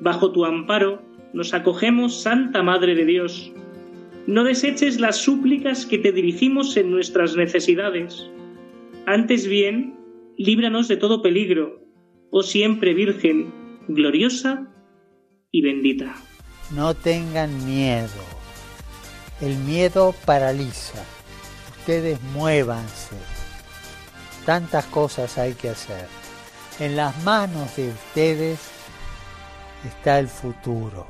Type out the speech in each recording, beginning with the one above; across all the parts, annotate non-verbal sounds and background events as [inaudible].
Bajo tu amparo nos acogemos, Santa Madre de Dios. No deseches las súplicas que te dirigimos en nuestras necesidades. Antes bien, líbranos de todo peligro, oh siempre Virgen, gloriosa y bendita. No tengan miedo. El miedo paraliza. Ustedes muévanse. Tantas cosas hay que hacer. En las manos de ustedes está el futuro.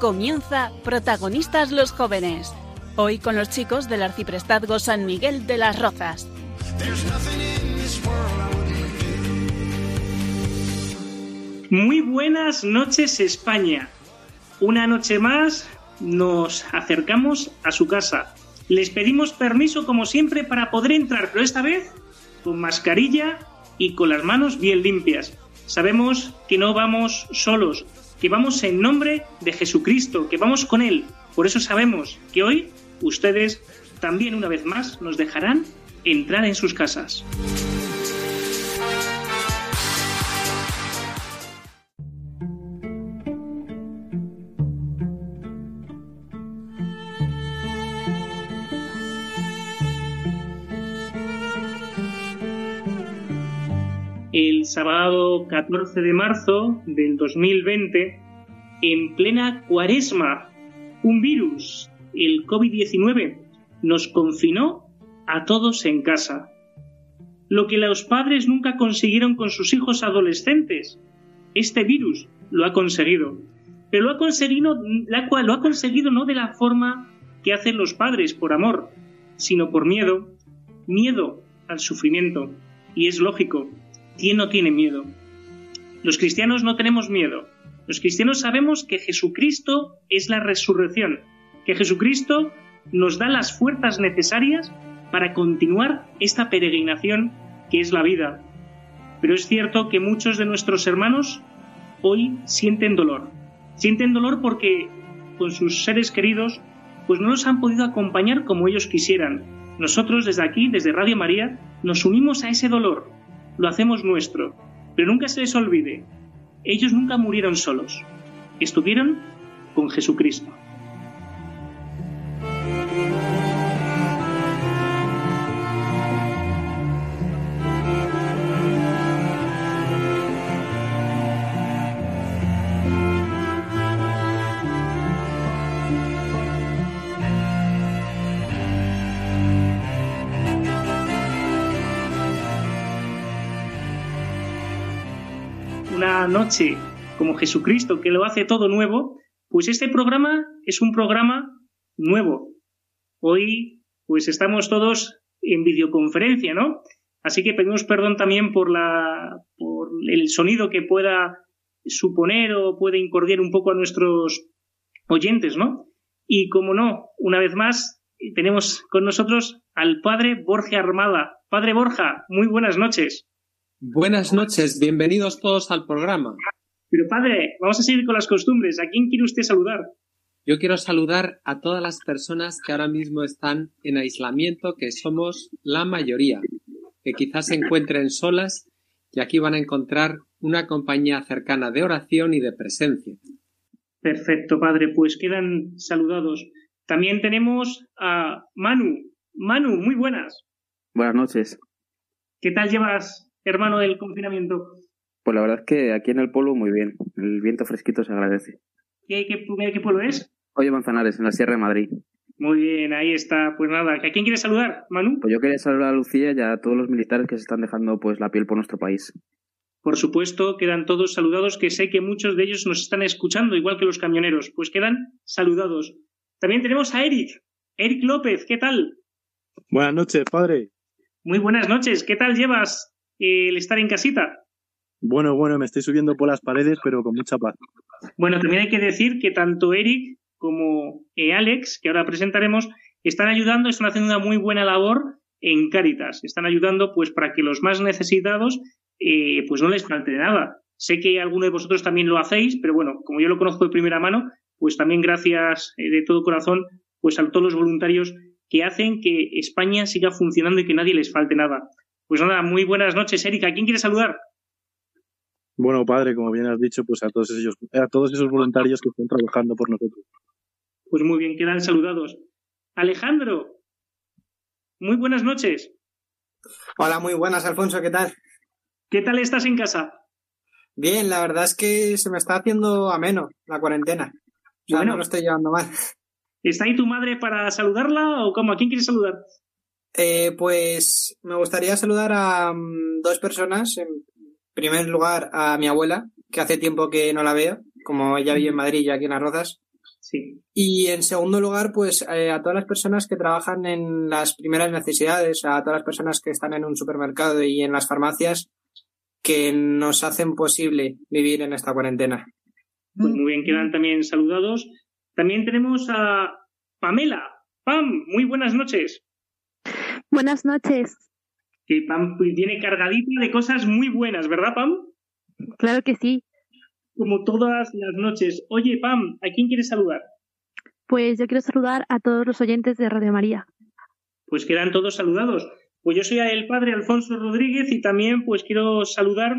Comienza Protagonistas los Jóvenes. Hoy con los chicos del Arciprestazgo San Miguel de las Rozas. Muy buenas noches España. Una noche más nos acercamos a su casa. Les pedimos permiso como siempre para poder entrar, pero esta vez con mascarilla y con las manos bien limpias. Sabemos que no vamos solos, que vamos en nombre de Jesucristo, que vamos con Él. Por eso sabemos que hoy ustedes también una vez más nos dejarán entrar en sus casas. El sábado 14 de marzo del 2020, en plena cuaresma, un virus, el COVID-19, nos confinó a todos en casa. Lo que los padres nunca consiguieron con sus hijos adolescentes, este virus lo ha conseguido. Pero lo ha conseguido, lo ha conseguido no de la forma que hacen los padres por amor, sino por miedo, miedo al sufrimiento. Y es lógico, ¿Quién no tiene miedo? Los cristianos no tenemos miedo. Los cristianos sabemos que Jesucristo es la resurrección, que Jesucristo nos da las fuerzas necesarias para continuar esta peregrinación que es la vida. Pero es cierto que muchos de nuestros hermanos hoy sienten dolor. Sienten dolor porque con sus seres queridos pues no los han podido acompañar como ellos quisieran. Nosotros desde aquí, desde Radio María, nos unimos a ese dolor lo hacemos nuestro. Pero nunca se les olvide, ellos nunca murieron solos, estuvieron con Jesucristo. Como Jesucristo que lo hace todo nuevo, pues este programa es un programa nuevo. Hoy pues estamos todos en videoconferencia, ¿no? Así que pedimos perdón también por la por el sonido que pueda suponer o puede incordiar un poco a nuestros oyentes, ¿no? Y como no, una vez más tenemos con nosotros al padre Borja Armada. Padre Borja, muy buenas noches. Buenas noches, bienvenidos todos al programa. Pero padre, vamos a seguir con las costumbres. ¿A quién quiere usted saludar? Yo quiero saludar a todas las personas que ahora mismo están en aislamiento, que somos la mayoría, que quizás se encuentren solas y aquí van a encontrar una compañía cercana de oración y de presencia. Perfecto, padre. Pues quedan saludados. También tenemos a Manu. Manu, muy buenas. Buenas noches. ¿Qué tal llevas, hermano, el confinamiento? Pues la verdad es que aquí en el pueblo muy bien. El viento fresquito se agradece. ¿Qué, qué, pueblo es? Oye Manzanares, en la Sierra de Madrid. Muy bien, ahí está. Pues nada, ¿a quién quieres saludar, Manu? Pues yo quería saludar a Lucía y a todos los militares que se están dejando pues la piel por nuestro país. Por supuesto, quedan todos saludados, que sé que muchos de ellos nos están escuchando, igual que los camioneros. Pues quedan saludados. También tenemos a Eric. Eric López, ¿qué tal? Buenas noches, padre. Muy buenas noches. ¿Qué tal llevas el estar en casita? Bueno, bueno, me estoy subiendo por las paredes, pero con mucha paz. Bueno, también hay que decir que tanto Eric como eh, Alex, que ahora presentaremos, están ayudando, están haciendo una muy buena labor en Cáritas. Están ayudando pues para que los más necesitados eh, pues no les falte nada. Sé que alguno de vosotros también lo hacéis, pero bueno, como yo lo conozco de primera mano, pues también gracias eh, de todo corazón pues a todos los voluntarios que hacen que España siga funcionando y que nadie les falte nada. Pues nada, muy buenas noches, Erika. ¿A quién quieres saludar? Bueno, padre, como bien has dicho, pues a todos ellos, a todos esos voluntarios que están trabajando por nosotros. Pues muy bien, quedan saludados. Alejandro, muy buenas noches. Hola, muy buenas, Alfonso, ¿qué tal? ¿Qué tal estás en casa? Bien, la verdad es que se me está haciendo ameno la cuarentena. bueno, no lo estoy llevando mal. ¿Está ahí tu madre para saludarla o cómo? ¿A quién quieres saludar? Eh, pues me gustaría saludar a mm, dos personas. En primer lugar, a mi abuela, que hace tiempo que no la veo, como ella vive en Madrid y aquí en Las Rozas. Sí. Y en segundo lugar, pues eh, a todas las personas que trabajan en las primeras necesidades, a todas las personas que están en un supermercado y en las farmacias, que nos hacen posible vivir en esta cuarentena. Pues muy bien, quedan también saludados. También tenemos a Pamela. Pam, muy buenas noches. Buenas noches. Que Pam viene cargadita de cosas muy buenas, ¿verdad, Pam? Claro que sí. Como todas las noches. Oye, Pam, ¿a quién quieres saludar? Pues yo quiero saludar a todos los oyentes de Radio María. Pues quedan todos saludados. Pues yo soy el padre Alfonso Rodríguez y también pues quiero saludar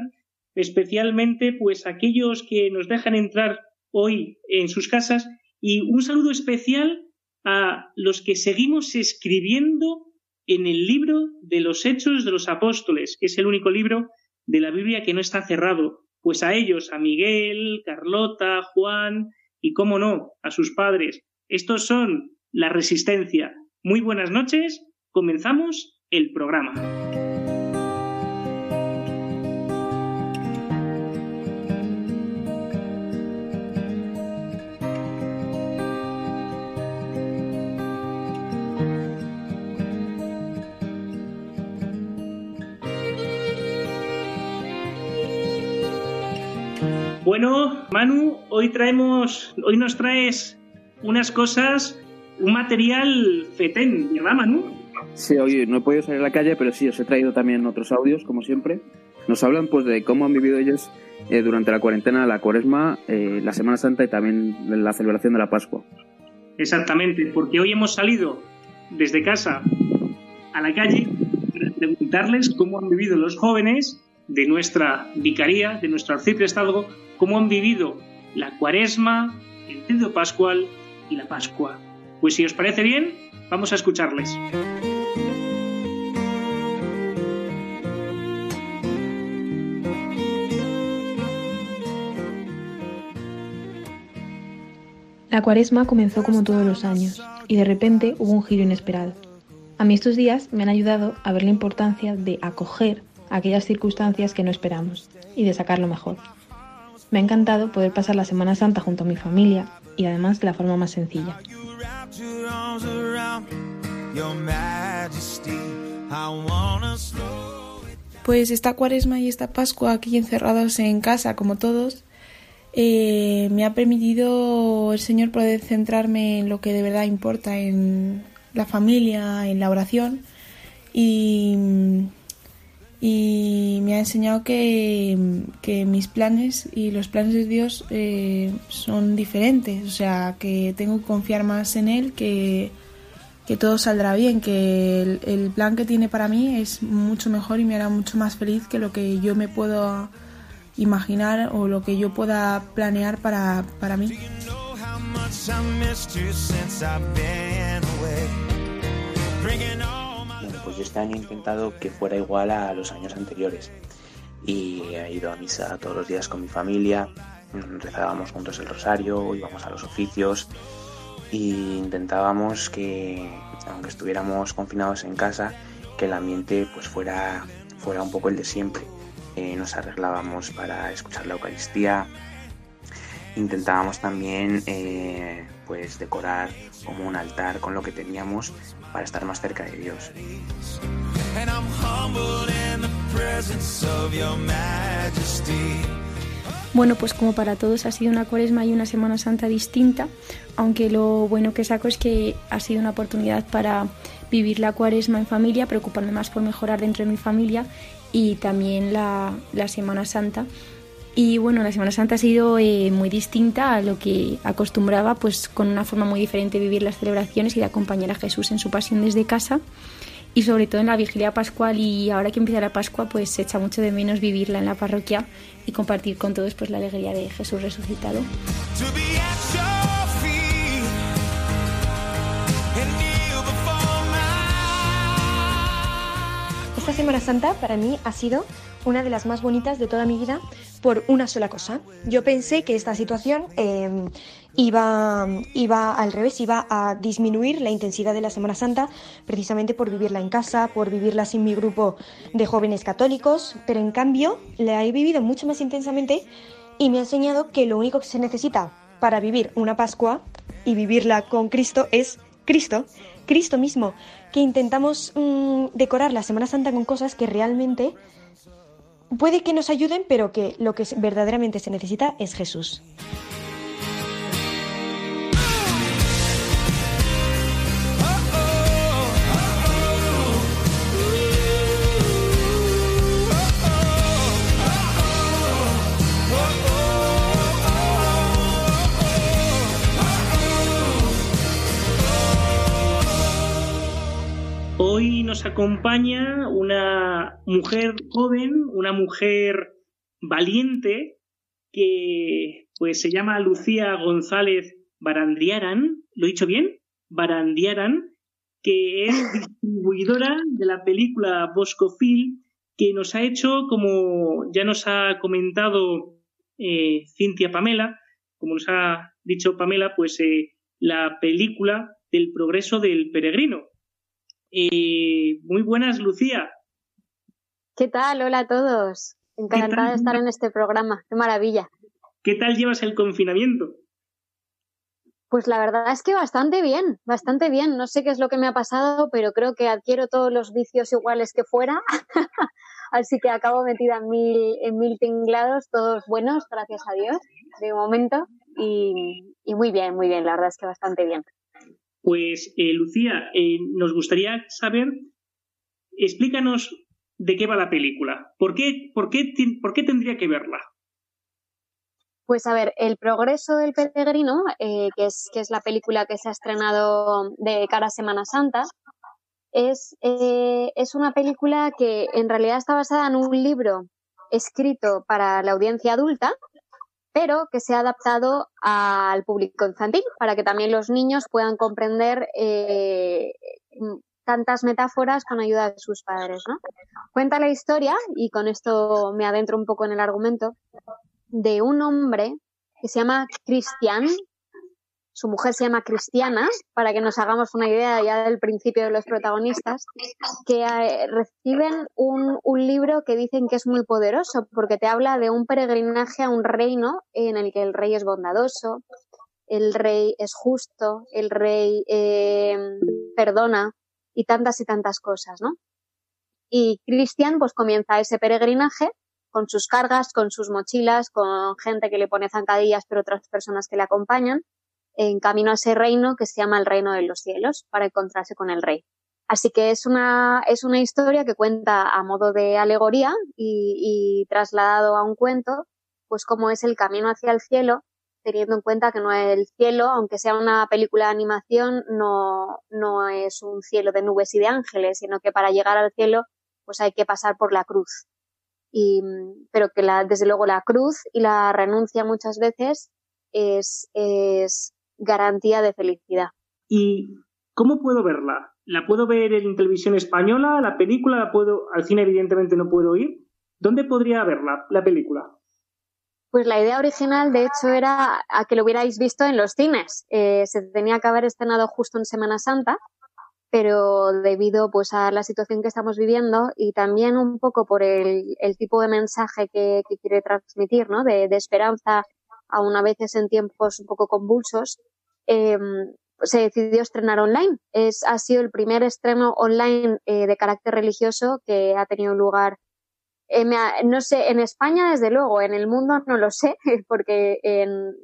especialmente pues a aquellos que nos dejan entrar hoy en sus casas y un saludo especial a los que seguimos escribiendo en el libro de los Hechos de los Apóstoles, que es el único libro de la Biblia que no está cerrado. Pues a ellos, a Miguel, Carlota, Juan y, cómo no, a sus padres. Estos son la resistencia. Muy buenas noches. Comenzamos el programa. Bueno, Manu, hoy traemos, hoy nos traes unas cosas, un material fetén, ¿verdad, Manu? Sí, oye, no he podido salir a la calle, pero sí, os he traído también otros audios, como siempre. Nos hablan pues de cómo han vivido ellos eh, durante la cuarentena, la cuaresma, eh, la Semana Santa y también la celebración de la Pascua. Exactamente, porque hoy hemos salido desde casa a la calle para preguntarles cómo han vivido los jóvenes de nuestra vicaría, de nuestro arciprestazgo, cómo han vivido la cuaresma, el Trío Pascual y la Pascua. Pues si os parece bien, vamos a escucharles. La cuaresma comenzó como todos los años y de repente hubo un giro inesperado. A mí estos días me han ayudado a ver la importancia de acoger aquellas circunstancias que no esperamos y de sacar lo mejor. Me ha encantado poder pasar la Semana Santa junto a mi familia y además de la forma más sencilla. Pues esta cuaresma y esta Pascua aquí encerrados en casa como todos, eh, me ha permitido el Señor poder centrarme en lo que de verdad importa, en la familia, en la oración y, me ha enseñado que, mis planes y los planes de Dios eh, son diferentes, o sea, que tengo que confiar más en Él, que, que todo saldrá bien, que el, el, plan que tiene para mí es mucho mejor y me hará mucho más feliz que lo que yo me puedo imaginar o lo que yo pueda planear para, para mí. Este año he intentado que fuera igual a los años anteriores y he ido a misa todos los días con mi familia, rezábamos juntos el rosario, íbamos a los oficios e intentábamos que, aunque estuviéramos confinados en casa, que el ambiente pues fuera, fuera un poco el de siempre. Eh, nos arreglábamos para escuchar la Eucaristía, intentábamos también eh, pues decorar como un altar con lo que teníamos para estar más cerca de Dios. Bueno, pues como para todos ha sido una cuaresma y una Semana Santa distinta, aunque lo bueno que saco es que ha sido una oportunidad para vivir la cuaresma en familia, preocuparme más por mejorar dentro de mi familia y también la, Semana Santa. Y bueno, la Semana Santa ha sido eh, muy distinta a lo que acostumbraba, pues con una forma muy diferente de vivir las celebraciones y de acompañar a Jesús en su pasión desde casa y sobre todo en la vigilia pascual y ahora que empieza la Pascua pues se echa mucho de menos vivirla en la parroquia y compartir con todos pues la alegría de Jesús resucitado. Esta Semana Santa para mí ha sido una de las más bonitas de toda mi vida por una sola cosa. Yo pensé que esta situación em, iba, iba al revés, iba a disminuir la intensidad de la Semana Santa precisamente por vivirla en casa, por vivirla sin mi grupo de jóvenes católicos, pero en cambio la he vivido mucho más intensamente y me ha enseñado que lo único que se necesita para vivir una Pascua y vivirla con Cristo es Cristo, Cristo mismo, que intentamos mm, decorar la Semana Santa con cosas que realmente puede que nos ayuden, pero que lo que verdaderamente se necesita es Jesús. Hoy nos acompaña una mujer joven, una mujer valiente, que pues se llama Lucía González Barandriaran, ¿lo he dicho bien? Barandiaran, que es distribuidora de la película Boscofil, que nos ha hecho, como ya nos ha comentado eh, Cintia Pamela, como nos ha dicho Pamela, pues eh, la película del progreso del peregrino, eh, muy buenas, Lucía. ¿Qué tal? Hola a todos. Encantada de estar en este programa. Qué maravilla. ¿Qué tal llevas el confinamiento? Pues la verdad es que bastante bien, bastante bien. No sé qué es lo que me ha pasado, pero creo que adquiero todos los vicios iguales que fuera. [laughs] Así que acabo metida en mil, en mil tinglados, todos buenos, gracias a Dios, de momento. y muy bien, muy bien, la verdad es que bastante bien. Pues, eh, Lucía, eh, nos gustaría saber, explícanos de qué va la película. ¿Por qué, por qué, por qué tendría que verla? Pues a ver, El progreso del peregrino, eh, que, es, que es la película que se ha estrenado de cara a Semana Santa, es, es una película que en realidad está basada en un libro escrito para la audiencia adulta, pero que se ha adaptado al público infantil para que también los niños puedan comprender eh, tantas metáforas con ayuda de sus padres. ¿no? Cuenta la historia, y con esto me adentro un poco en el argumento, de un hombre que se llama Cristian, su mujer se llama Cristiana, para que nos hagamos una idea ya del principio de los protagonistas, que eh, reciben un, libro que dicen que es muy poderoso, porque te habla de un peregrinaje a un reino en el que el rey es bondadoso, el rey es justo, el rey eh, perdona y tantas y tantas cosas, ¿no? Y Cristian pues comienza ese peregrinaje con sus cargas, con sus mochilas, con gente que le pone zancadillas, pero otras personas que le acompañan en camino a ese reino que se llama el reino de los cielos para encontrarse con el rey. Así que es una, es una historia que cuenta a modo de alegoría y, trasladado a un cuento, pues cómo es el camino hacia el cielo, teniendo en cuenta que no es el cielo, aunque sea una película de animación, no, no es un cielo de nubes y de ángeles, sino que para llegar al cielo pues hay que pasar por la cruz. y, pero que la, desde luego la cruz y la renuncia muchas veces es, es garantía de felicidad. ¿Y cómo puedo verla? ¿La puedo ver en televisión española? ¿La película la puedo, al cine evidentemente no puedo ir? ¿Dónde podría verla, la película? Pues la idea original, de hecho, era a que lo hubierais visto en los cines. Eh, se tenía que haber estrenado justo en Semana Santa, pero debido pues a la situación que estamos viviendo y también un poco por el, tipo de mensaje que, quiere transmitir, ¿no? De, esperanza, aún a veces en tiempos un poco convulsos, em, se decidió estrenar online. Es, ha sido el primer estreno online eh, de carácter religioso que ha tenido lugar no sé, en España desde luego, en el mundo no lo sé, [laughs] porque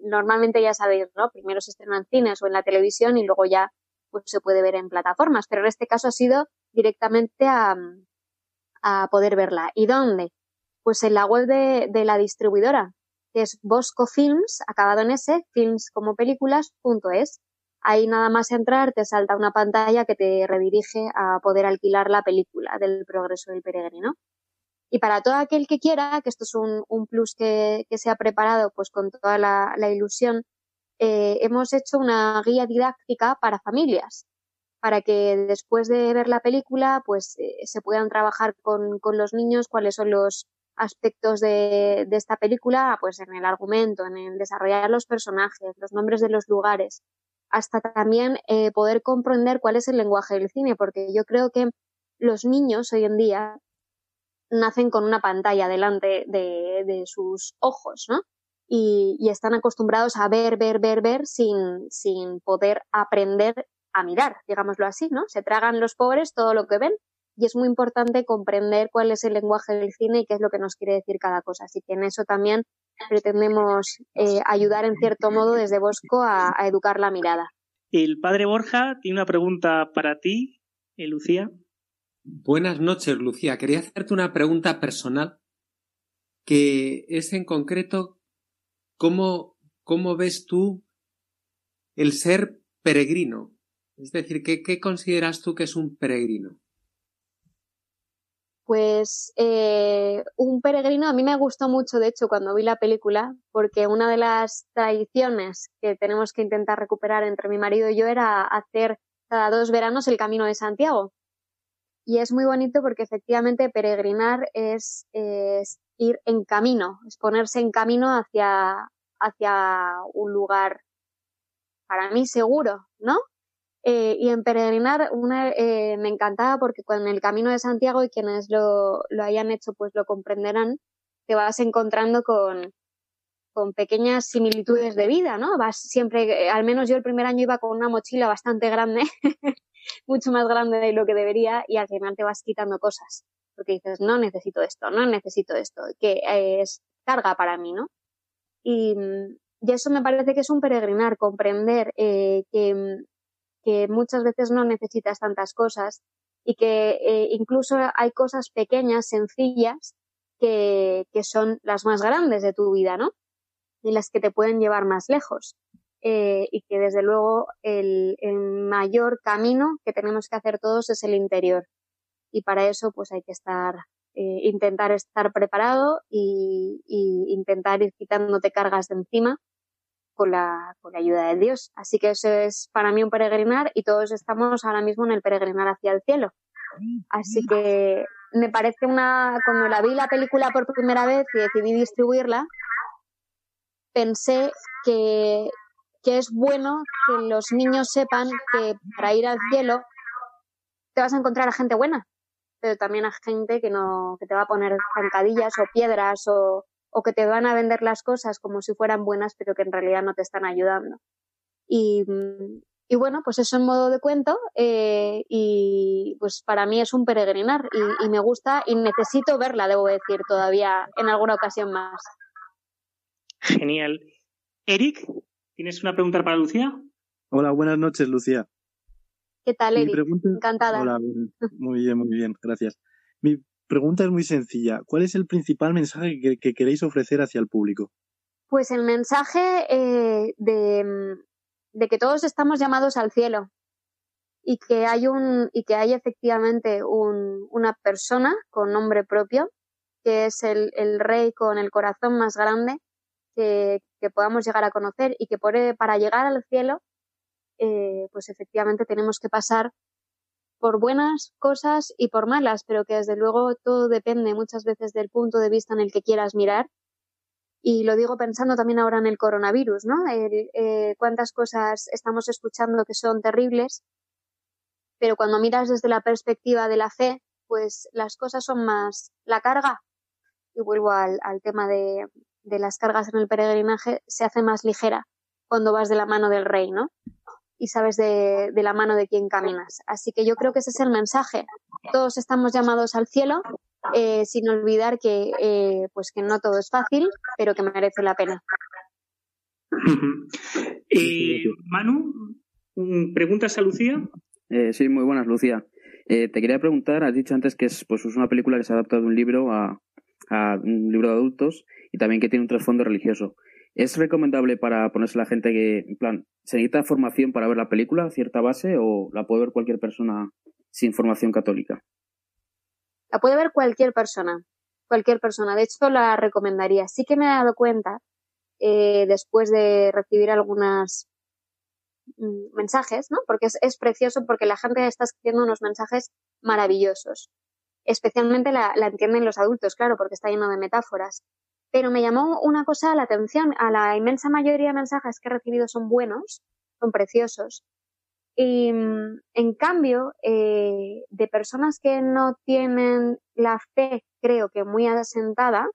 normalmente ya sabéis, ¿no? Primero se estrena en cines o en la televisión y luego ya pues se puede ver en plataformas, pero en este caso ha sido directamente a, a poder verla. ¿Y dónde? Pues en la web de, de la distribuidora, que es Bosco Films, acabado en S, films como películas, punto es. Ahí nada más entrar te salta una pantalla que te redirige a poder alquilar la película del progreso del peregrino. Y para todo aquel que quiera, que esto es un, un plus que, que, se ha preparado pues con toda la, la ilusión, eh, hemos hecho una guía didáctica para familias, para que después de ver la película pues eh, se puedan trabajar con, con, los niños cuáles son los aspectos de, esta película, pues en el argumento, en el desarrollar los personajes, los nombres de los lugares, hasta también eh, poder comprender cuál es el lenguaje del cine, porque yo creo que los niños hoy en día nacen con una pantalla delante de, de sus ojos, ¿no? Y, y, están acostumbrados a ver, ver, ver, ver sin, sin poder aprender a mirar, digámoslo así, ¿no? Se tragan los pobres todo lo que ven y es muy importante comprender cuál es el lenguaje del cine y qué es lo que nos quiere decir cada cosa. Así que en eso también pretendemos eh, ayudar en cierto modo desde Bosco a, a, educar la mirada. El padre Borja tiene una pregunta para ti, eh, Lucía. Buenas noches, Lucía. Quería hacerte una pregunta personal que es en concreto cómo, cómo ves tú el ser peregrino. Es decir, ¿qué, qué consideras tú que es un peregrino? Pues eh, un peregrino a mí me gustó mucho, de hecho, cuando vi la película, porque una de las tradiciones que tenemos que intentar recuperar entre mi marido y yo era hacer cada dos veranos el Camino de Santiago. Y es muy bonito porque efectivamente peregrinar es, es ir en camino, es ponerse en camino hacia, hacia un lugar para mí seguro, ¿no? Eh, y en peregrinar una, eh, me encantaba porque con el camino de Santiago y quienes lo, lo hayan hecho pues lo comprenderán, te vas encontrando con, con pequeñas similitudes de vida, ¿no? Vas siempre, al menos yo el primer año iba con una mochila bastante grande [laughs] mucho más grande de lo que debería y al final te vas quitando cosas. Porque dices, no necesito esto, no necesito esto, que es carga para mí, ¿no? Y, y eso me parece que es un peregrinar, comprender eh, que, que, muchas veces no necesitas tantas cosas y que eh, incluso hay cosas pequeñas, sencillas, que, que son las más grandes de tu vida, ¿no? Y las que te pueden llevar más lejos eh, y que desde luego el, el, mayor camino que tenemos que hacer todos es el interior. Y para eso pues hay que estar, eh, intentar estar preparado y, y, intentar ir quitándote cargas de encima con la, con la ayuda de Dios. Así que eso es para mí un peregrinar y todos estamos ahora mismo en el peregrinar hacia el cielo. Así que me parece una, cuando la vi la película por primera vez y decidí distribuirla, pensé que que es bueno que los niños sepan que para ir al cielo te vas a encontrar a gente buena, pero también a gente que no, que te va a poner zancadillas o piedras o, o que te van a vender las cosas como si fueran buenas, pero que en realidad no te están ayudando. Y, y bueno, pues eso en modo de cuento, eh, y pues para mí es un peregrinar y, y me gusta y necesito verla, debo decir, todavía en alguna ocasión más. Genial. Eric, ¿Tienes una pregunta para Lucía? Hola, buenas noches, Lucía. ¿Qué tal, Eric? Pregunta... Encantada. Hola, muy bien, muy bien, gracias. Mi pregunta es muy sencilla. ¿Cuál es el principal mensaje que, que queréis ofrecer hacia el público? Pues el mensaje eh, de, de, que todos estamos llamados al cielo y que hay un y que hay efectivamente un, una persona con nombre propio que es el, rey con el corazón más grande que, que podamos llegar a conocer y que por, para llegar al cielo, eh, pues efectivamente tenemos que pasar por buenas cosas y por malas, pero que desde luego todo depende muchas veces del punto de vista en el que quieras mirar. Y lo digo pensando también ahora en el coronavirus, ¿no? Eh, cuántas cosas estamos escuchando que son terribles, pero cuando miras desde la perspectiva de la fe, pues las cosas son más la carga. Y vuelvo al, tema de, de las cargas en el peregrinaje, se hace más ligera cuando vas de la mano del rey, ¿no? Y sabes de, la mano de quién caminas. Así que yo creo que ese es el mensaje. Todos estamos llamados al cielo, eh, sin olvidar que, eh, pues que no todo es fácil, pero que merece la pena. [laughs] Eh, Manu, ¿preguntas a Lucía? sí, muy buenas, Lucía. te quería preguntar, has dicho antes que es, pues, es una película que se adapta de un libro a, a un libro de adultos y también que tiene un trasfondo religioso. ¿Es recomendable para ponerse la gente que, en plan, se necesita formación para ver la película, cierta base, o la puede ver cualquier persona sin formación católica? La puede ver cualquier persona, cualquier persona. De hecho, la recomendaría. Sí que me he dado cuenta, eh, después de recibir algunos mm, mensajes, ¿no? Porque es, precioso, porque la gente está escribiendo unos mensajes maravillosos. Especialmente la entienden los adultos, claro, porque está lleno de metáforas pero me llamó una cosa la atención. A la inmensa mayoría de mensajes que he recibido son buenos, son preciosos. Y mm, en cambio, eh, de personas que no tienen la fe, creo que muy asentada,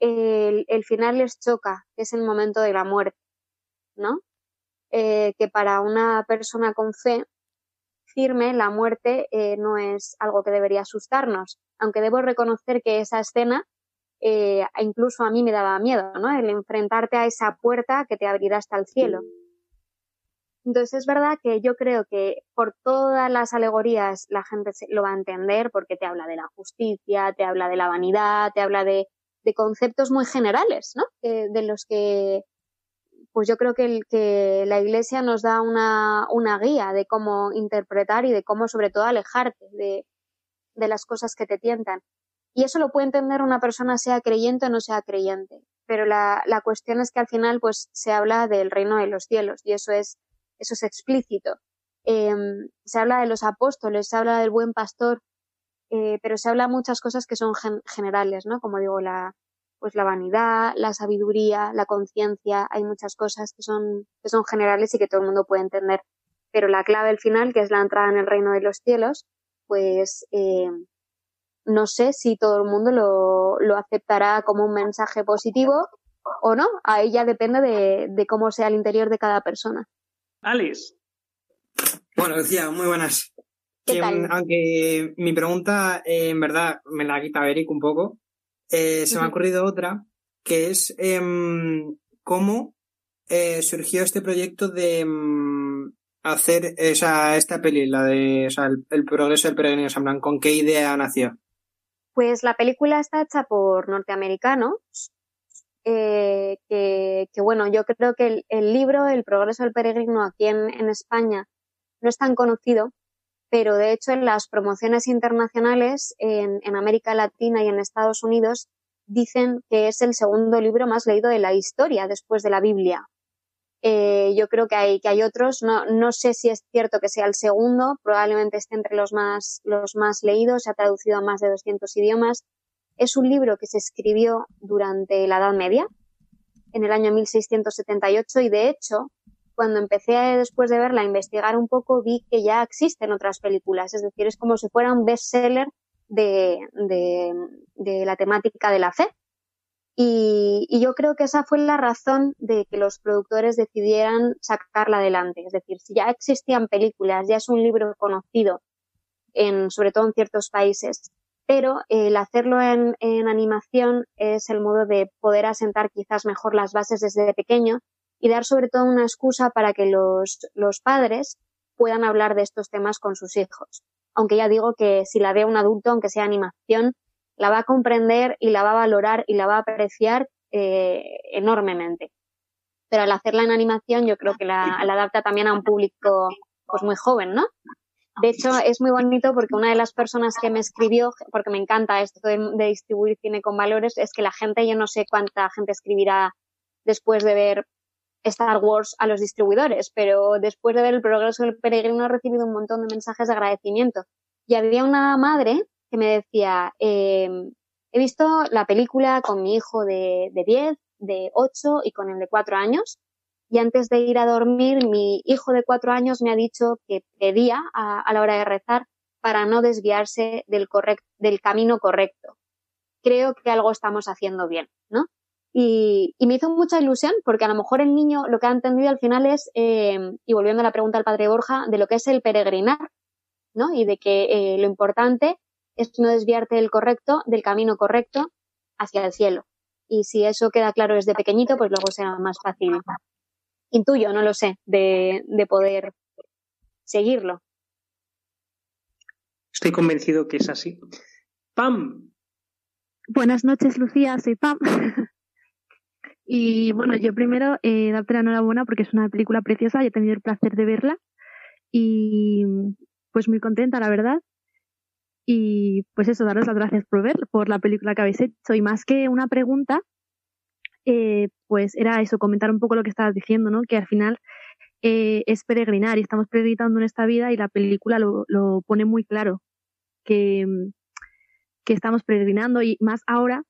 el, final les choca, que es el momento de la muerte, ¿no? Eh, que para una persona con fe firme, la muerte eh, no es algo que debería asustarnos, aunque debo reconocer que esa escena eh, incluso a mí me daba miedo, ¿no? El enfrentarte a esa puerta que te abrirá hasta el cielo. Entonces es verdad que yo creo que por todas las alegorías la gente lo va a entender porque te habla de la justicia, te habla de la vanidad, te habla de, conceptos muy generales, ¿no? de los que pues yo creo que, el, que la Iglesia nos da una, una, guía de cómo interpretar y de cómo sobre todo alejarte de, de las cosas que te tientan. Y eso lo puede entender una persona sea creyente o no sea creyente. Pero la, la cuestión es que al final pues se habla del reino de los cielos y eso es, eso es explícito. Em, se habla de los apóstoles, se habla del buen pastor, eh, pero se habla muchas cosas que son generales, ¿no? Como digo, la, pues la vanidad, la sabiduría, la conciencia, hay muchas cosas que son, que son generales y que todo el mundo puede entender. Pero la clave al final, que es la entrada en el reino de los cielos, pues eh, no sé si todo el mundo lo, lo aceptará como un mensaje positivo o no. Ahí ya depende de, cómo sea el interior de cada persona. Alex. Bueno, decía, muy buenas. aunque mi pregunta, eh, en verdad, me la quita Eric un poco, eh, se me ha ocurrido otra, que es em, cómo eh, surgió este proyecto de em, hacer esa, esta peli, la de el, progreso del peregrino San ¿con qué idea nació? Pues la película está hecha por norteamericanos, eh, que, bueno, yo creo que el, libro, El progreso del peregrino, aquí en, España no es tan conocido, pero de hecho en las promociones internacionales en, en América Latina y en Estados Unidos dicen que es el segundo libro más leído de la historia después de la Biblia. Eh, yo creo que hay, que hay otros, no, no sé si es cierto que sea el segundo, probablemente esté entre los más, los más leídos, se ha traducido a más de 200 idiomas. Es un libro que se escribió durante la Edad Media, en el año 1678, y de hecho, cuando empecé después de verla a investigar un poco, vi que ya existen otras películas, es decir, es como si fuera un bestseller de, de, de la temática de la fe. Y, yo creo que esa fue la razón de que los productores decidieran sacarla adelante. Es decir, si ya existían películas, ya es un libro conocido, en, sobre todo en ciertos países, pero el hacerlo en, en animación es el modo de poder asentar quizás mejor las bases desde pequeño y dar sobre todo una excusa para que los, los padres puedan hablar de estos temas con sus hijos. Aunque ya digo que si la ve un adulto, aunque sea animación, la va a comprender y la va a valorar y la va a apreciar eh, enormemente. Pero al hacerla en animación yo creo que la, adapta también a un público pues muy joven, ¿no? De hecho, es muy bonito porque una de las personas que me escribió, porque me encanta esto de, de, distribuir cine con valores, es que la gente, yo no sé cuánta gente escribirá después de ver Star Wars a los distribuidores, pero después de ver el progreso del peregrino he recibido un montón de mensajes de agradecimiento. Y había una madre que me decía, eh, he visto la película con mi hijo de, de 10, de 8 y con el de 4 años. Y antes de ir a dormir, mi hijo de 4 años me ha dicho que pedía a, a la hora de rezar para no desviarse del, correct, del camino correcto. Creo que algo estamos haciendo bien, ¿no? Y, y, me hizo mucha ilusión porque a lo mejor el niño lo que ha entendido al final es, eh, y volviendo a la pregunta del padre Borja, de lo que es el peregrinar, ¿no? Y de que eh, lo importante es no desviarte del correcto, del camino correcto hacia el cielo. Y si eso queda claro desde pequeñito, pues luego será más fácil. Intuyo, no lo sé, de, de poder seguirlo. Estoy convencido que es así. Pam. Buenas noches, Lucía, soy Pam. [laughs] Y bueno, yo primero eh, darte la enhorabuena porque es una película preciosa y he tenido el placer de verla. Y pues muy contenta, la verdad. Y pues eso, daros las gracias por ver, por la película que habéis hecho. Y más que una pregunta, eh, pues era eso, comentar un poco lo que estabas diciendo, ¿no? Que al final eh, es peregrinar y estamos peregrinando en esta vida y la película lo, lo pone muy claro. Que, que estamos peregrinando y más ahora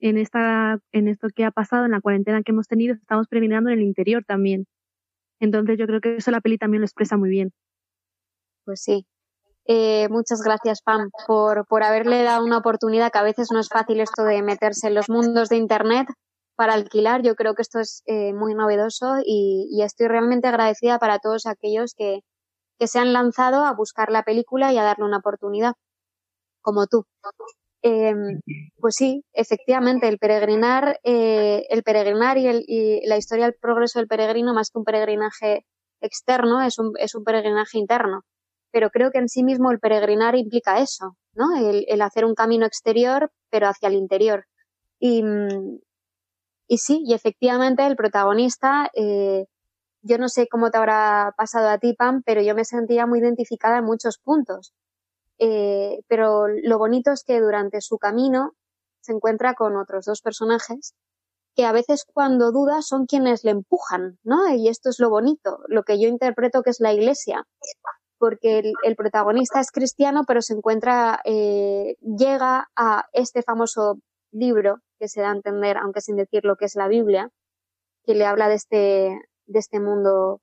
en esta en esto que ha pasado en la cuarentena que hemos tenido estamos peregrinando en el interior también entonces yo creo que eso la peli también lo expresa muy bien pues sí eh, muchas gracias Pam por por haberle dado una oportunidad que a veces no es fácil esto de meterse en los mundos de internet para alquilar yo creo que esto es eh, muy novedoso y, estoy realmente agradecida para todos aquellos que que se han lanzado a buscar la película y a darle una oportunidad como tú eh, pues sí, efectivamente, el peregrinar, eh, el peregrinar y, el, y, la historia del progreso del peregrino, más que un peregrinaje externo, es un, es un peregrinaje interno. Pero creo que en sí mismo el peregrinar implica eso, ¿no? El, hacer un camino exterior, pero hacia el interior. Y, y sí, y efectivamente el protagonista, eh, yo no sé cómo te habrá pasado a ti, Pam, pero yo me sentía muy identificada en muchos puntos eh, pero lo bonito es que durante su camino se encuentra con otros dos personajes que a veces cuando duda son quienes le empujan, ¿no? Y esto es lo bonito, lo que yo interpreto que es la iglesia, porque el, protagonista es cristiano, pero se encuentra, eh, llega a este famoso libro que se da a entender, aunque sin decir lo que es la Biblia, que le habla de este, de este mundo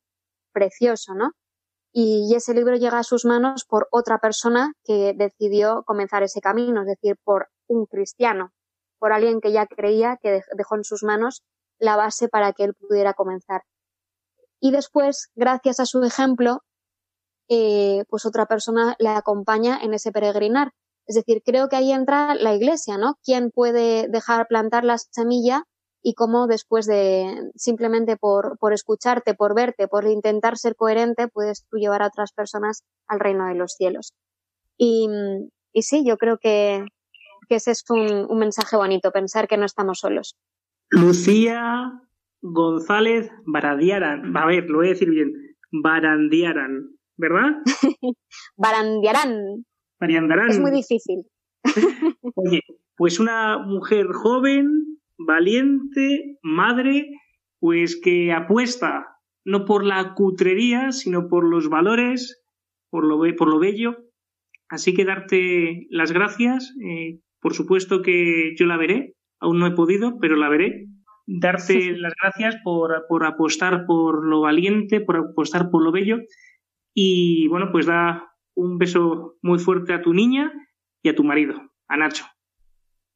precioso, ¿no? y ese libro llega a sus manos por otra persona que decidió comenzar ese camino, es decir, por un cristiano, por alguien que ya creía que dejó en sus manos la base para que él pudiera comenzar. Y después, gracias a su ejemplo, eh, pues otra persona le acompaña en ese peregrinar. Es decir, creo que ahí entra la iglesia, ¿no? ¿Quién puede dejar plantar la semilla y cómo después de simplemente por, por escucharte, por verte, por intentar ser coherente, puedes tú llevar a otras personas al reino de los cielos. Y, sí, yo creo que, que ese es un, un mensaje bonito, pensar que no estamos solos. Lucía González Baradiaran, a ver, lo voy a decir bien, Barandiaran, ¿verdad? [laughs] Barandiaran. Barandiaran. Es muy difícil. [laughs] Oye, pues una mujer joven, valiente, madre, pues que apuesta no por la cutrería, sino por los valores, por lo, por lo bello. Así que darte las gracias. Eh, por supuesto que yo la veré, aún no he podido, pero la veré. Darte las gracias por, por apostar por lo valiente, por apostar por lo bello. Y bueno, pues da un beso muy fuerte a tu niña y a tu marido, a Nacho.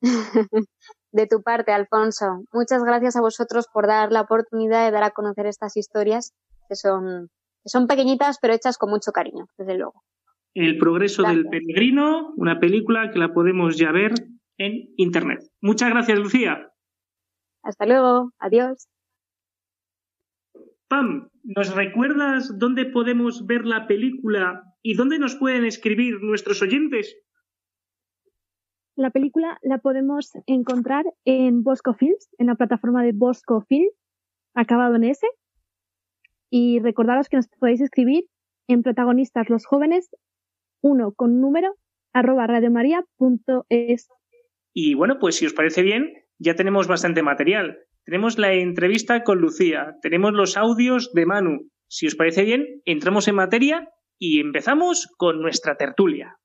[laughs] de tu parte, Alfonso. Muchas gracias a vosotros por dar la oportunidad de dar a conocer estas historias que son, que son pequeñitas pero hechas con mucho cariño, desde luego. El progreso gracias. del peregrino, una película que la podemos ya ver en Internet. Muchas gracias, Lucía. Hasta luego. Adiós. Pam, ¿nos recuerdas dónde podemos ver la película y dónde nos pueden escribir nuestros oyentes? La película la podemos encontrar en Bosco Films, en la plataforma de Bosco Films, acabado en S. Y recordaros que nos podéis escribir en protagonistas los jóvenes uno con número, arroba radiomaria.es. Y bueno, pues si os parece bien, ya tenemos bastante material. Tenemos la entrevista con Lucía, tenemos los audios de Manu. Si os parece bien, entramos en materia y empezamos con nuestra tertulia.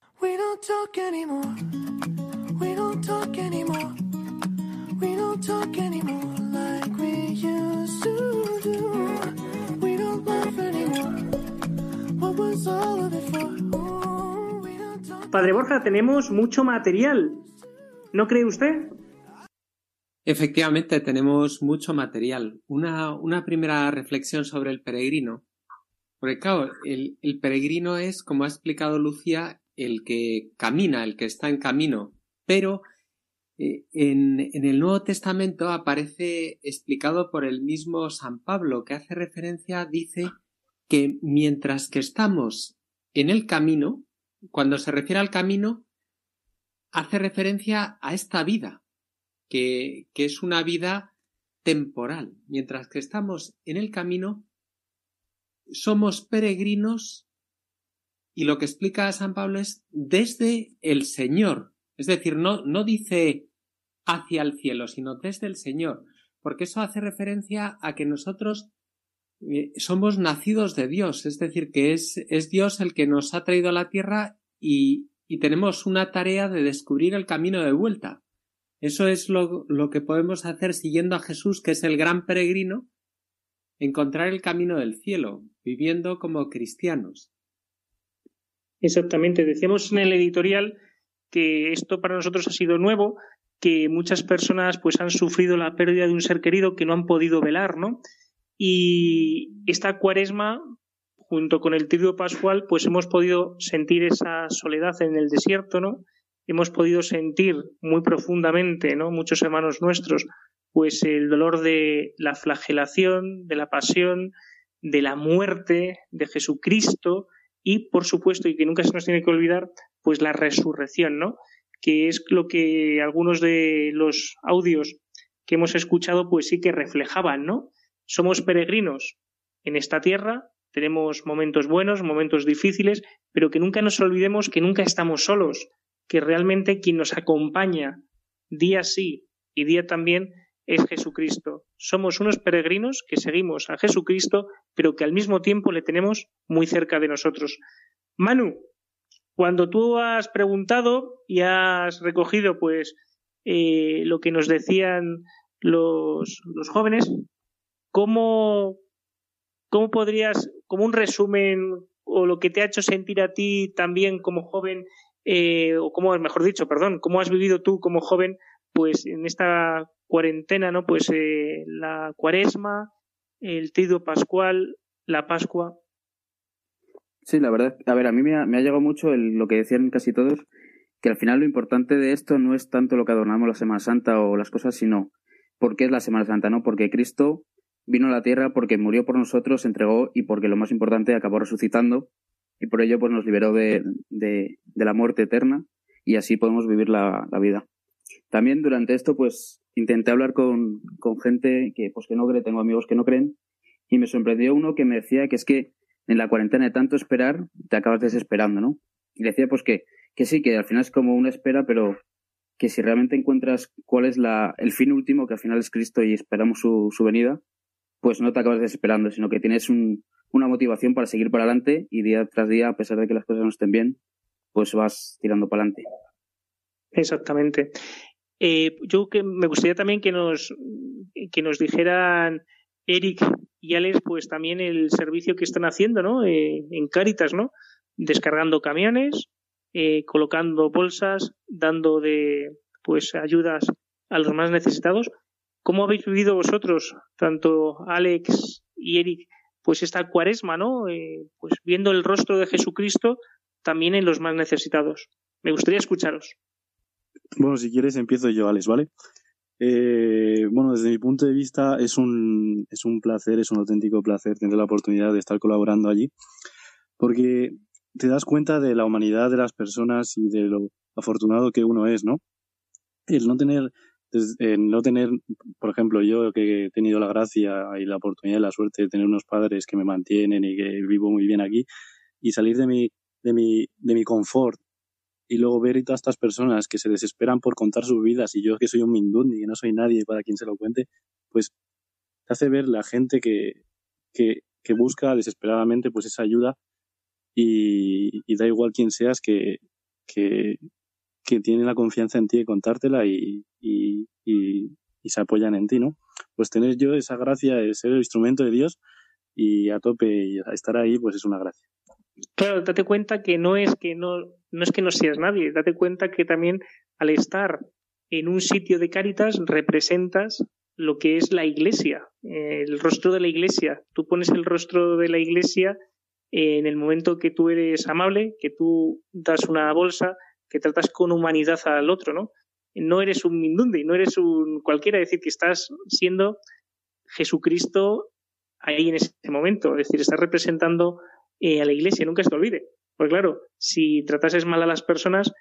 Padre Borja, tenemos mucho material. ¿No cree usted? Efectivamente, tenemos mucho material. Una, una primera reflexión sobre el peregrino. Porque claro, el, el peregrino es, como ha explicado Lucía, el que camina, el que está en camino. Pero eh, en, en, el Nuevo Testamento aparece explicado por el mismo San Pablo, que hace referencia, dice que mientras que estamos en el camino, cuando se refiere al camino, hace referencia a esta vida, que, es una vida temporal. Mientras que estamos en el camino, somos peregrinos y lo que explica San Pablo es desde el Señor. Es decir, no, no dice hacia el cielo, sino desde el Señor, porque eso hace referencia a que nosotros eh, somos nacidos de Dios, es decir, que es, es Dios el que nos ha traído a la tierra y, y tenemos una tarea de descubrir el camino de vuelta. Eso es lo, lo que podemos hacer siguiendo a Jesús, que es el gran peregrino, encontrar el camino del cielo, viviendo como cristianos. Exactamente. Decíamos en el editorial que esto para nosotros ha sido nuevo, que muchas personas pues han sufrido la pérdida de un ser querido que no han podido velar, ¿no? Y esta cuaresma, junto con el trío pascual, pues hemos podido sentir esa soledad en el desierto, ¿no? Hemos podido sentir muy profundamente, ¿no? Muchos hermanos nuestros, pues el dolor de la flagelación, de la pasión, de la muerte de Jesucristo y, por supuesto, y que nunca se nos tiene que olvidar, pues la resurrección, ¿no? Que es lo que algunos de los audios que hemos escuchado, pues sí que reflejaban, ¿no? Somos peregrinos en esta tierra, tenemos momentos buenos, momentos difíciles, pero que nunca nos olvidemos que nunca estamos solos, que realmente quien nos acompaña día sí y día también es Jesucristo. Somos unos peregrinos que seguimos a Jesucristo, pero que al mismo tiempo le tenemos muy cerca de nosotros. Manu, cuando tú has preguntado y has recogido pues eh, lo que nos decían los, los jóvenes, ¿cómo, ¿cómo podrías, como un resumen o lo que te ha hecho sentir a ti también como joven, eh, o como, mejor dicho, perdón, cómo has vivido tú como joven, pues en esta cuarentena, ¿no? Pues eh, la cuaresma, el trido pascual, la pascua. Sí, la verdad, a ver, a mí me ha, llegado mucho lo que decían casi todos, que al final lo importante de esto no es tanto lo que adornamos la Semana Santa o las cosas, sino por qué es la Semana Santa, ¿no? Porque Cristo vino a la tierra porque murió por nosotros, entregó y porque lo más importante acabó resucitando y por ello pues nos liberó de, de, de la muerte eterna y así podemos vivir la, la, vida. También durante esto pues intenté hablar con, con gente que pues que no cree, tengo amigos que no creen y me sorprendió uno que me decía que es que en la cuarentena de tanto esperar te acabas desesperando, ¿no? Y decía pues que, que sí, que al final es como una espera, pero que si realmente encuentras cuál es la, el fin último, que al final es Cristo y esperamos su, su venida, pues no te acabas desesperando, sino que tienes un, una motivación para seguir para adelante y día tras día, a pesar de que las cosas no estén bien, pues vas tirando para adelante. Exactamente. Eh, yo que me gustaría también que nos, que nos dijeran Eric y Alex, pues también el servicio que están haciendo, ¿no? Eh, en Cáritas, ¿no? Descargando camiones, eh, colocando bolsas, dando de, pues, ayudas a los más necesitados. ¿Cómo habéis vivido vosotros, tanto Alex y Eric, pues esta cuaresma, ¿no? Eh, pues viendo el rostro de Jesucristo también en los más necesitados. Me gustaría escucharos. Bueno, si quieres empiezo yo, Alex, ¿vale? Eh, bueno, desde mi punto de vista es un, es un placer, es un auténtico placer tener la oportunidad de estar colaborando allí, porque te das cuenta de la humanidad de las personas y de lo afortunado que uno es, ¿no? El no tener en no tener, por ejemplo, yo que he tenido la gracia y la oportunidad y la suerte de tener unos padres que me mantienen y que vivo muy bien aquí, y salir de mi, de mi, de mi confort y luego ver a todas estas personas que se desesperan por contar sus vidas y yo que soy un mindundi, que no soy nadie para quien se lo cuente, pues te hace ver la gente que, que, que busca desesperadamente pues esa ayuda y, y da igual quién seas que, que, que tiene la confianza en ti de contártela y, y, y, se apoyan en ti, ¿no? Pues tener yo esa gracia de ser el instrumento de Dios y a tope y estar ahí, pues es una gracia. Claro, date cuenta que no es que no, no es que no seas nadie, date cuenta que también al estar en un sitio de Cáritas representas lo que es la iglesia, el rostro de la iglesia. Tú pones el rostro de la iglesia en el momento que tú eres amable, que tú das una bolsa, que tratas con humanidad al otro, ¿no? No eres un mindundi, no eres un cualquiera, es decir, que estás siendo Jesucristo ahí en ese momento, es decir, estás representando eh, a la iglesia, nunca se te olvide. Porque claro, si tratases mal a las personas,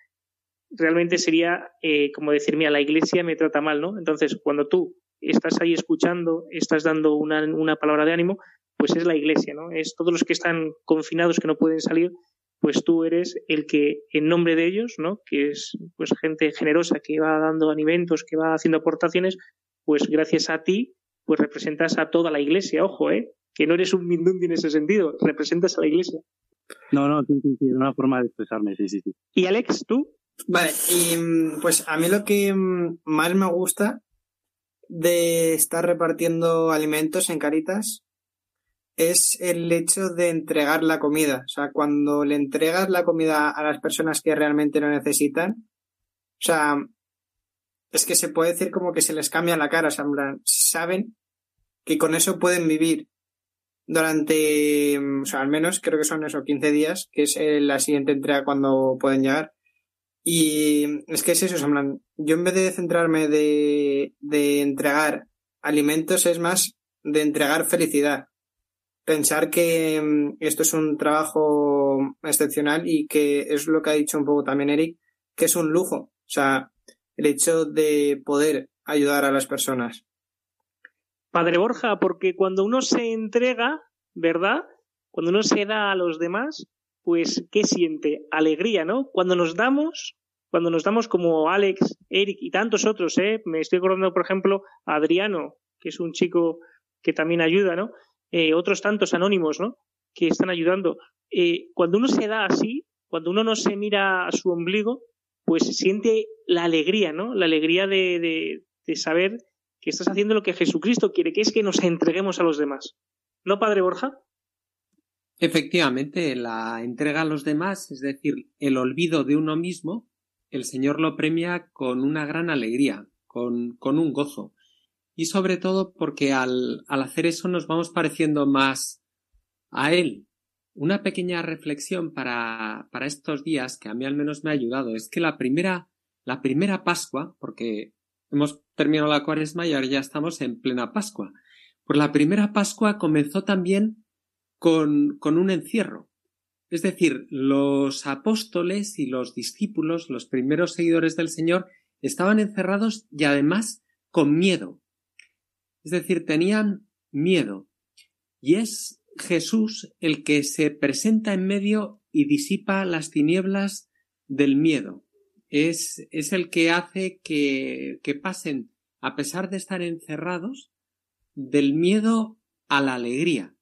realmente sería eh, como decir, mira, la iglesia me trata mal, ¿no? Entonces, cuando tú estás ahí escuchando, estás dando una, una palabra de ánimo, pues es la iglesia, ¿no? Es todos los que están confinados, que no pueden salir, pues tú eres el que en nombre de ellos, ¿no? Que es pues gente generosa que va dando alimentos, que va haciendo aportaciones, pues gracias a ti, pues representas a toda la iglesia, ojo, ¿eh? Que no eres un mindundi en ese sentido, representas a la iglesia. No, no, sí, sí, sí, es una forma de expresarme, sí, sí, sí. ¿Y Alex, tú? Vale, y mm, pues a mí lo que mm, más me gusta de estar repartiendo alimentos en Caritas es el hecho de entregar la comida. O sea, cuando le entregas la comida a las personas que realmente lo necesitan, o sea, es que se puede decir como que se les cambia la cara. O saben que con eso pueden vivir durante, o sea, al menos creo que son esos 15 días, que es eh, la siguiente entrega cuando pueden llegar. Y es que es eso, o yo en vez de centrarme de, de entregar alimentos, es más de entregar felicidad pensar que mm, esto es un trabajo excepcional y que es lo que ha dicho un poco también Eric, que es un lujo. O sea, el hecho de poder ayudar a las personas. Padre Borja, porque cuando uno se entrega, ¿verdad? Cuando uno se da a los demás, pues, ¿qué siente? Alegría, ¿no? Cuando nos damos, cuando nos damos como Alex, Eric y tantos otros, ¿eh? Me estoy acordando, por ejemplo, a Adriano, que es un chico que también ayuda, ¿no? Eh, otros tantos anónimos, ¿no? Que están ayudando. Eh, cuando uno se da así, cuando uno no se mira a su ombligo, pues siente la alegría, ¿no? La alegría de, de, saber que estás haciendo lo que Jesucristo quiere, que es que nos entreguemos a los demás. ¿No, Padre Borja? Efectivamente, la entrega a los demás, es decir, el olvido de uno mismo, el Señor lo premia con una gran alegría, con, con un gozo y sobre todo porque al, al hacer eso nos vamos pareciendo más a Él. Una pequeña reflexión para, para estos días que a mí al menos me ha ayudado es que la primera, la primera Pascua, porque hemos terminado la cuaresma y ahora ya estamos en plena Pascua, pues la primera Pascua comenzó también con, con un encierro. Es decir, los apóstoles y los discípulos, los primeros seguidores del Señor, estaban encerrados y además con miedo, es decir, tenían miedo. Y es Jesús el que se presenta en medio y disipa las tinieblas del miedo. Es, es el que hace que, que pasen, a pesar de estar encerrados, del miedo a la alegría.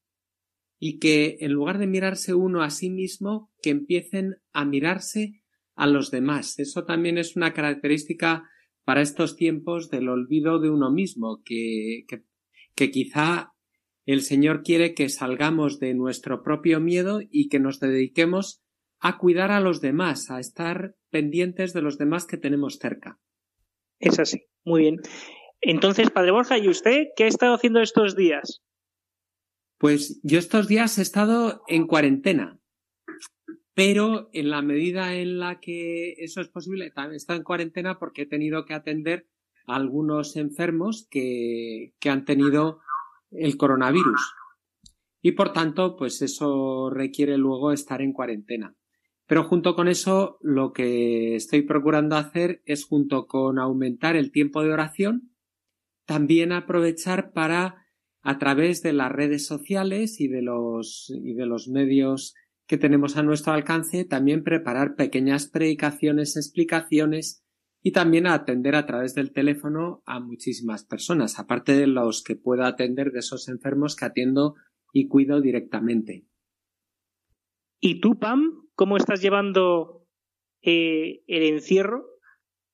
Y que en lugar de mirarse uno a sí mismo, que empiecen a mirarse a los demás. Eso también es una característica para estos tiempos del olvido de uno mismo, que, que, que quizá el Señor quiere que salgamos de nuestro propio miedo y que nos dediquemos a cuidar a los demás, a estar pendientes de los demás que tenemos cerca. Es así, muy bien. Entonces, Padre Borja, ¿y usted qué ha estado haciendo estos días? Pues yo estos días he estado en cuarentena pero en la medida en la que eso es posible, también está en cuarentena porque he tenido que atender a algunos enfermos que, que han tenido el coronavirus. Y por tanto, pues eso requiere luego estar en cuarentena. Pero junto con eso, lo que estoy procurando hacer es, junto con aumentar el tiempo de oración, también aprovechar para, a través de las redes sociales y de los, y de los medios que tenemos a nuestro alcance, también preparar pequeñas predicaciones, explicaciones y también atender a través del teléfono a muchísimas personas, aparte de los que puedo atender de esos enfermos que atiendo y cuido directamente. ¿Y tú, Pam, cómo estás llevando eh, el encierro?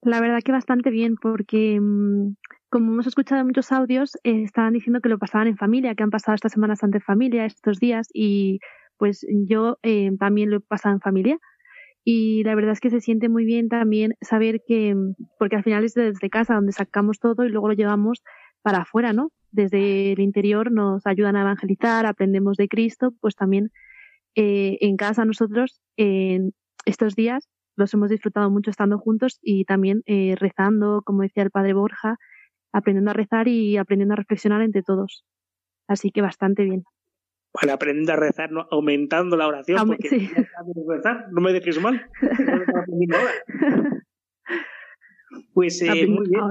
La verdad que bastante bien, porque mm, como hemos escuchado en muchos audios, eh, estaban diciendo que lo pasaban en familia, que han pasado estas semanas ante familia, estos días, y pues yo eh, también lo he pasado en familia. Y la verdad es que se siente muy bien también saber que, porque al final es desde casa donde sacamos todo y luego lo llevamos para afuera, ¿no? Desde el interior nos ayudan a evangelizar, aprendemos de Cristo, pues también eh, en casa nosotros en estos días los hemos disfrutado mucho estando juntos y también eh, rezando, como decía el padre Borja, aprendiendo a rezar y aprendiendo a reflexionar entre todos. Así que bastante bien. Bueno, aprendiendo a rezar, aumentando la oración, porque sí. no me dejes mal. [laughs] [laughs] pues eh, muy bien.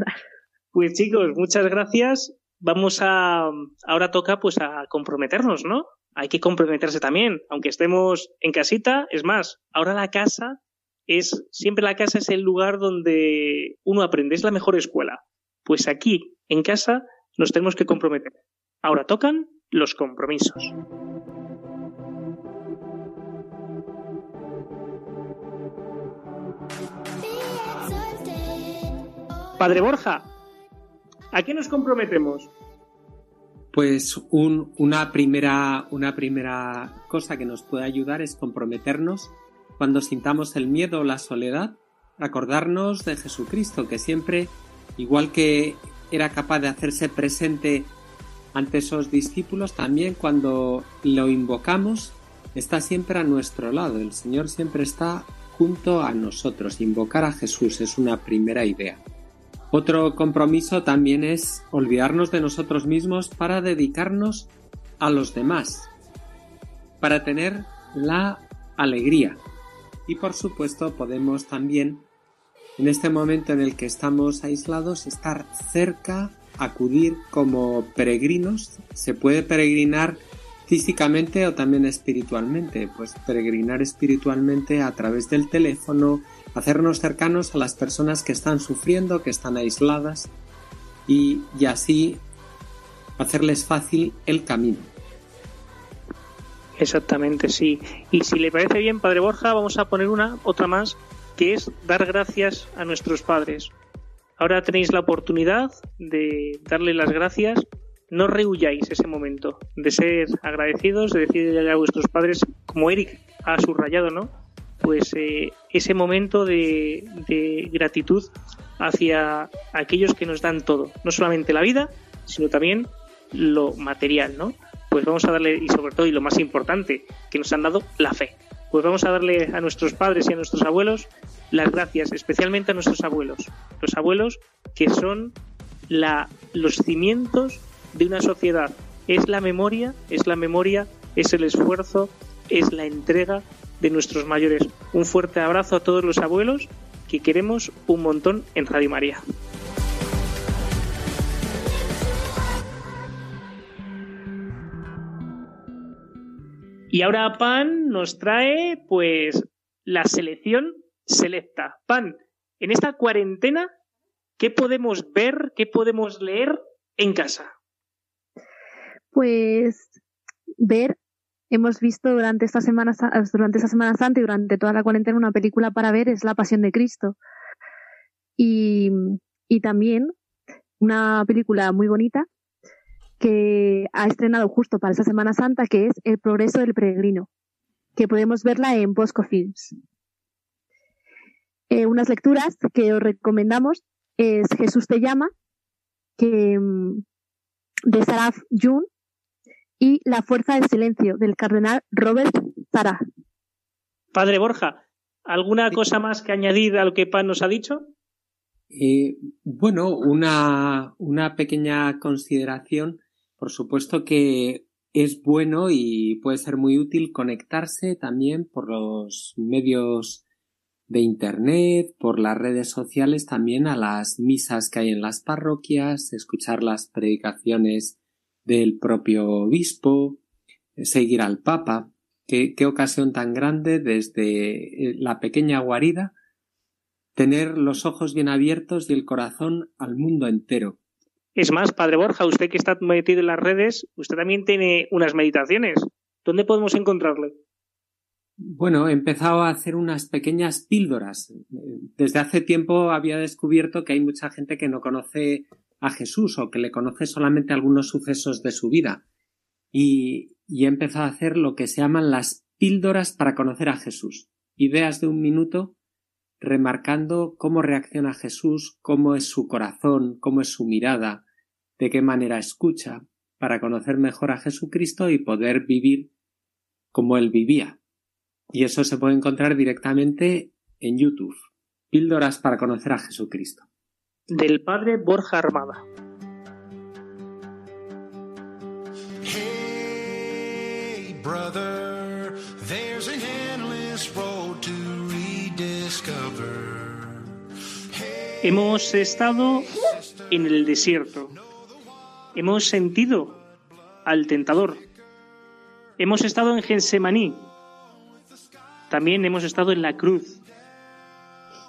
Pues chicos, muchas gracias. Vamos a ahora toca pues a comprometernos, ¿no? Hay que comprometerse también, aunque estemos en casita. Es más, ahora la casa es siempre la casa es el lugar donde uno aprende, es la mejor escuela. Pues aquí, en casa, nos tenemos que comprometer. Ahora tocan los compromisos. Padre Borja, ¿a qué nos comprometemos? Pues una, primera, una primera cosa que nos puede ayudar es comprometernos cuando sintamos el miedo o la soledad, acordarnos de Jesucristo, que siempre, igual que era capaz de hacerse presente ante esos discípulos, también cuando lo invocamos, está siempre a nuestro lado. El Señor siempre está junto a nosotros. Invocar a Jesús es una primera idea. Otro compromiso también es olvidarnos de nosotros mismos para dedicarnos a los demás, para tener la alegría. Y por supuesto podemos también, en este momento en el que estamos aislados, estar cerca acudir como peregrinos. Se puede peregrinar físicamente o también espiritualmente. Pues peregrinar espiritualmente a través del teléfono, hacernos cercanos a las personas que están sufriendo, que están aisladas y, y así hacerles fácil el camino. Exactamente, sí. Y si le parece bien, Padre Borja, vamos a poner una, otra más, que es dar gracias a nuestros padres. Ahora tenéis la oportunidad de darle las gracias. No rehuyáis ese momento de ser agradecidos, de decirle a vuestros padres, como Eric ha subrayado, ¿no? Pues eh, ese momento de, de gratitud hacia aquellos que nos dan todo, no solamente la vida, sino también lo material, ¿no? Pues vamos a darle, y sobre todo, y lo más importante, que nos han dado la fe. Pues vamos a darle a nuestros padres y a nuestros abuelos las gracias, especialmente a nuestros abuelos. Los abuelos que son la, los cimientos de una sociedad. Es la memoria, es la memoria, es el esfuerzo, es la entrega de nuestros mayores. Un fuerte abrazo a todos los abuelos que queremos un montón en Radio María. Y ahora Pan nos trae pues la selección selecta. Pan, en esta cuarentena, ¿qué podemos ver, qué podemos leer en casa? Pues ver, hemos visto durante esta semana, durante esta Semana Santa y durante toda la cuarentena una película para ver, es La Pasión de Cristo. Y, y también una película muy bonita que ha estrenado justo para esta Semana Santa, que es El progreso del peregrino, que podemos verla en Bosco Films. Eh, unas lecturas que os recomendamos es Jesús te llama, que, mm, de Saraf Jun, y La fuerza del silencio, del cardenal Robert Zara. Padre Borja, ¿alguna cosa más que añadir a lo que Pan nos ha dicho? Eh, bueno, una, una pequeña consideración. Por supuesto que es bueno y puede ser muy útil conectarse también por los medios de Internet, por las redes sociales, también a las misas que hay en las parroquias, escuchar las predicaciones del propio obispo, seguir al Papa. qué, qué ocasión tan grande desde eh, la pequeña guarida tener los ojos bien abiertos y el corazón al mundo entero. Es más, Padre Borja, usted que está metido en las redes, usted también tiene unas meditaciones. ¿Dónde podemos encontrarle? Bueno, he empezado a hacer unas pequeñas píldoras. Desde hace tiempo había descubierto que hay mucha gente que no conoce a Jesús o que le conoce solamente algunos sucesos de su vida. Y, y he empezado a hacer lo que se llaman las píldoras para conocer a Jesús. Ideas de un minuto remarcando cómo reacciona Jesús, cómo es su corazón, cómo es su mirada, de qué manera escucha, para conocer mejor a Jesucristo y poder vivir como él vivía. Y eso se puede encontrar directamente en YouTube. Píldoras para conocer a Jesucristo. Del padre Borja Armada. Hemos estado en el desierto. Hemos sentido al tentador. Hemos estado en Gensemaní. También hemos estado en la cruz.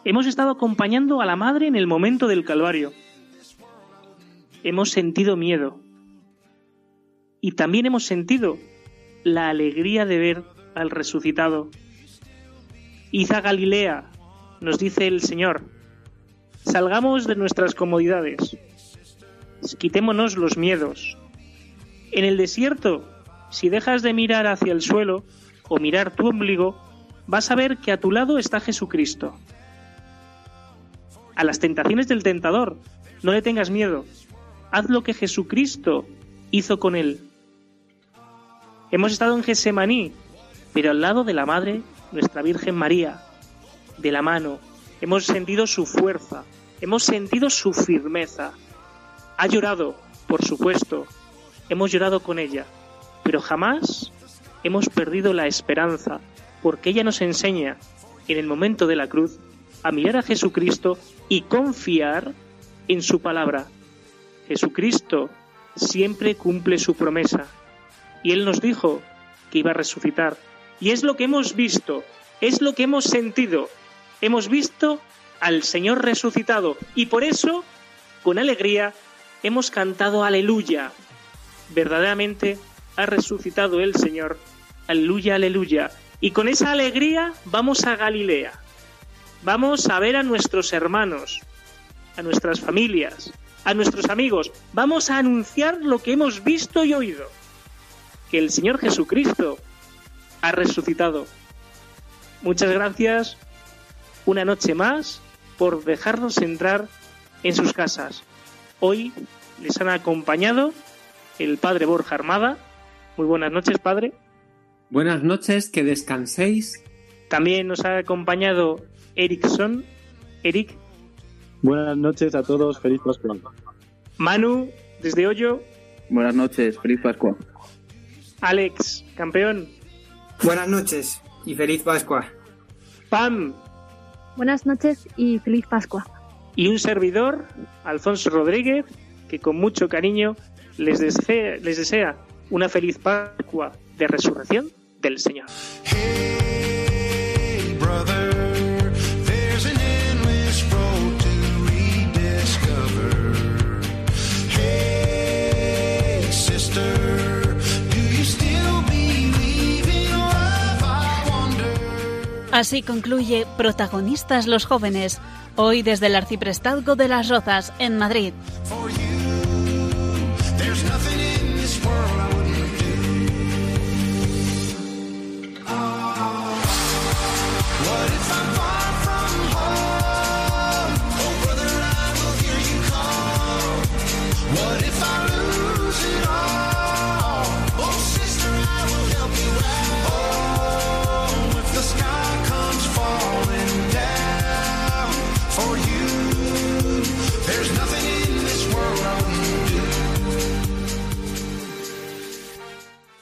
Hemos estado acompañando a la Madre en el momento del Calvario. Hemos sentido miedo. Y también hemos sentido la alegría de ver al resucitado. Iza Galilea, nos dice el Señor, salgamos de nuestras comodidades, quitémonos los miedos. En el desierto, si dejas de mirar hacia el suelo o mirar tu ombligo, vas a ver que a tu lado está Jesucristo. A las tentaciones del tentador, no le tengas miedo. Haz lo que Jesucristo hizo con él. Hemos estado en Gesemaní, pero al lado de la Madre, nuestra Virgen María, de la mano. Hemos sentido su fuerza, hemos sentido su firmeza. Ha llorado, por supuesto, hemos llorado con ella, pero jamás hemos perdido la esperanza, porque ella nos enseña, en el momento de la cruz, a mirar a Jesucristo y confiar en su palabra. Jesucristo siempre cumple su promesa, y Él nos dijo que iba a resucitar. Y es lo que hemos visto, es lo que hemos sentido. Hemos visto al Señor resucitado y por eso, con alegría, hemos cantado aleluya. Verdaderamente ha resucitado el Señor. Aleluya, aleluya. Y con esa alegría vamos a Galilea. Vamos a ver a nuestros hermanos, a nuestras familias, a nuestros amigos. Vamos a anunciar lo que hemos visto y oído. Que el Señor Jesucristo ha resucitado. Muchas gracias una noche más por dejarnos entrar en sus casas. Hoy les han acompañado el padre Borja Armada. Muy buenas noches, padre. Buenas noches, que descanséis. También nos ha acompañado Erickson. Eric. Buenas noches a todos, feliz Pascua. Manu, desde Hoyo. Buenas noches, feliz Pascua. Alex, campeón. Buenas noches y feliz Pascua. Pam, Buenas noches y feliz Pascua. Y un servidor, Alfonso Rodríguez, que con mucho cariño les desea, les desea una feliz Pascua de resurrección del Señor. Así concluye Protagonistas los jóvenes, hoy desde el Arciprestazgo de las Rozas, en Madrid.